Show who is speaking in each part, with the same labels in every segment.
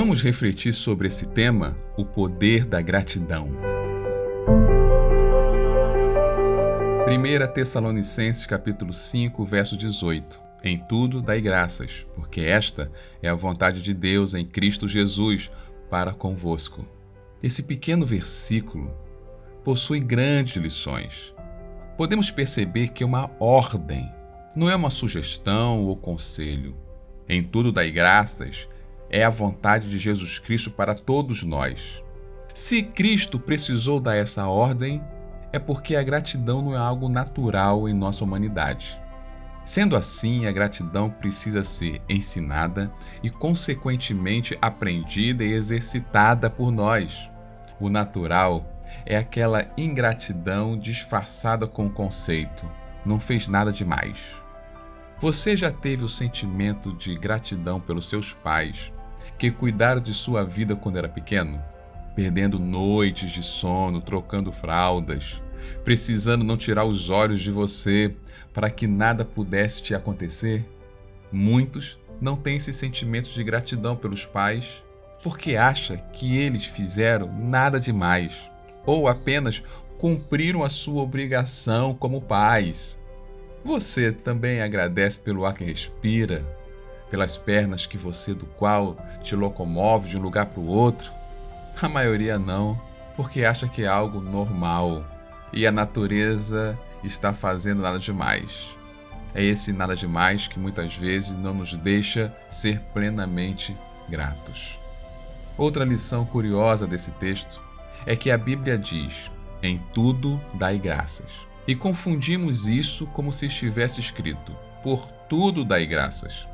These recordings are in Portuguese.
Speaker 1: Vamos refletir sobre esse tema, o poder da gratidão. 1 Tessalonicenses capítulo 5, verso 18. Em tudo dai graças, porque esta é a vontade de Deus em Cristo Jesus para convosco. Esse pequeno versículo possui grandes lições. Podemos perceber que é uma ordem, não é uma sugestão ou conselho. Em tudo dai graças é a vontade de Jesus Cristo para todos nós. Se Cristo precisou dar essa ordem, é porque a gratidão não é algo natural em nossa humanidade. Sendo assim, a gratidão precisa ser ensinada e, consequentemente, aprendida e exercitada por nós. O natural é aquela ingratidão disfarçada com o conceito: não fez nada demais. Você já teve o sentimento de gratidão pelos seus pais, que cuidaram de sua vida quando era pequeno? Perdendo noites de sono, trocando fraldas, precisando não tirar os olhos de você para que nada pudesse te acontecer? Muitos não têm esse sentimento de gratidão pelos pais porque acha que eles fizeram nada demais ou apenas cumpriram a sua obrigação como pais. Você também agradece pelo ar que respira, pelas pernas que você do qual te locomove de um lugar para o outro? A maioria não, porque acha que é algo normal e a natureza está fazendo nada demais. É esse nada demais que muitas vezes não nos deixa ser plenamente gratos. Outra lição curiosa desse texto é que a Bíblia diz: em tudo dai graças. E confundimos isso como se estivesse escrito: por tudo dai graças.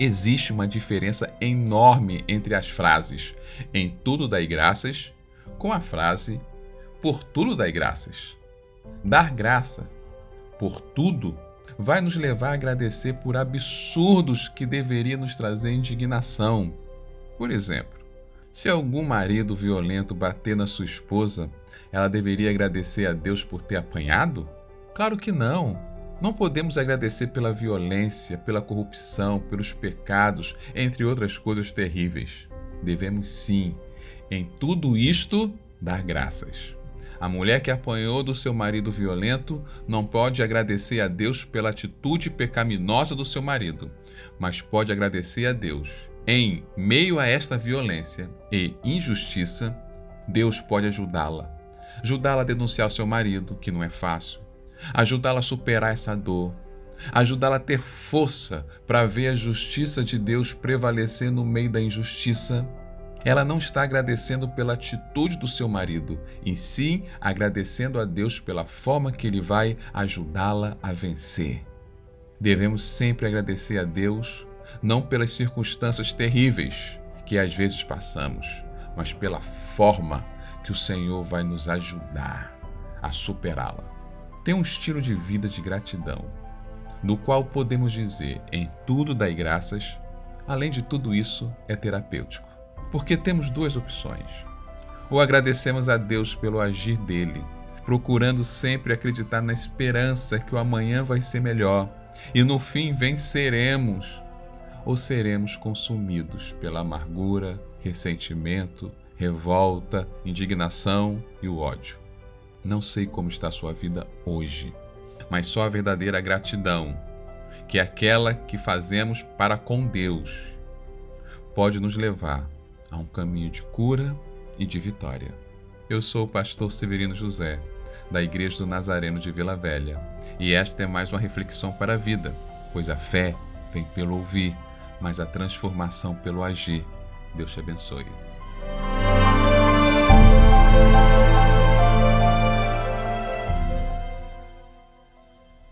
Speaker 1: Existe uma diferença enorme entre as frases em tudo dai graças com a frase por tudo dai graças. Dar graça por tudo vai nos levar a agradecer por absurdos que deveriam nos trazer indignação. Por exemplo, se algum marido violento bater na sua esposa, ela deveria agradecer a Deus por ter apanhado? Claro que não. Não podemos agradecer pela violência, pela corrupção, pelos pecados, entre outras coisas terríveis. Devemos sim, em tudo isto, dar graças. A mulher que apanhou do seu marido violento não pode agradecer a Deus pela atitude pecaminosa do seu marido, mas pode agradecer a Deus. Em meio a esta violência e injustiça, Deus pode ajudá-la. Ajudá-la a denunciar seu marido, que não é fácil. Ajudá-la a superar essa dor. Ajudá-la a ter força para ver a justiça de Deus prevalecer no meio da injustiça ela não está agradecendo pela atitude do seu marido, e sim agradecendo a Deus pela forma que ele vai ajudá-la a vencer. Devemos sempre agradecer a Deus, não pelas circunstâncias terríveis que às vezes passamos, mas pela forma que o Senhor vai nos ajudar a superá-la. Tem um estilo de vida de gratidão, no qual podemos dizer em tudo dai graças, além de tudo isso, é terapêutico. Porque temos duas opções. Ou agradecemos a Deus pelo agir dele, procurando sempre acreditar na esperança que o amanhã vai ser melhor e no fim venceremos, ou seremos consumidos pela amargura, ressentimento, revolta, indignação e o ódio. Não sei como está a sua vida hoje, mas só a verdadeira gratidão, que é aquela que fazemos para com Deus, pode nos levar a um caminho de cura e de vitória. Eu sou o pastor Severino José, da Igreja do Nazareno de Vila Velha, e esta é mais uma reflexão para a vida, pois a fé vem pelo ouvir, mas a transformação pelo agir. Deus te abençoe.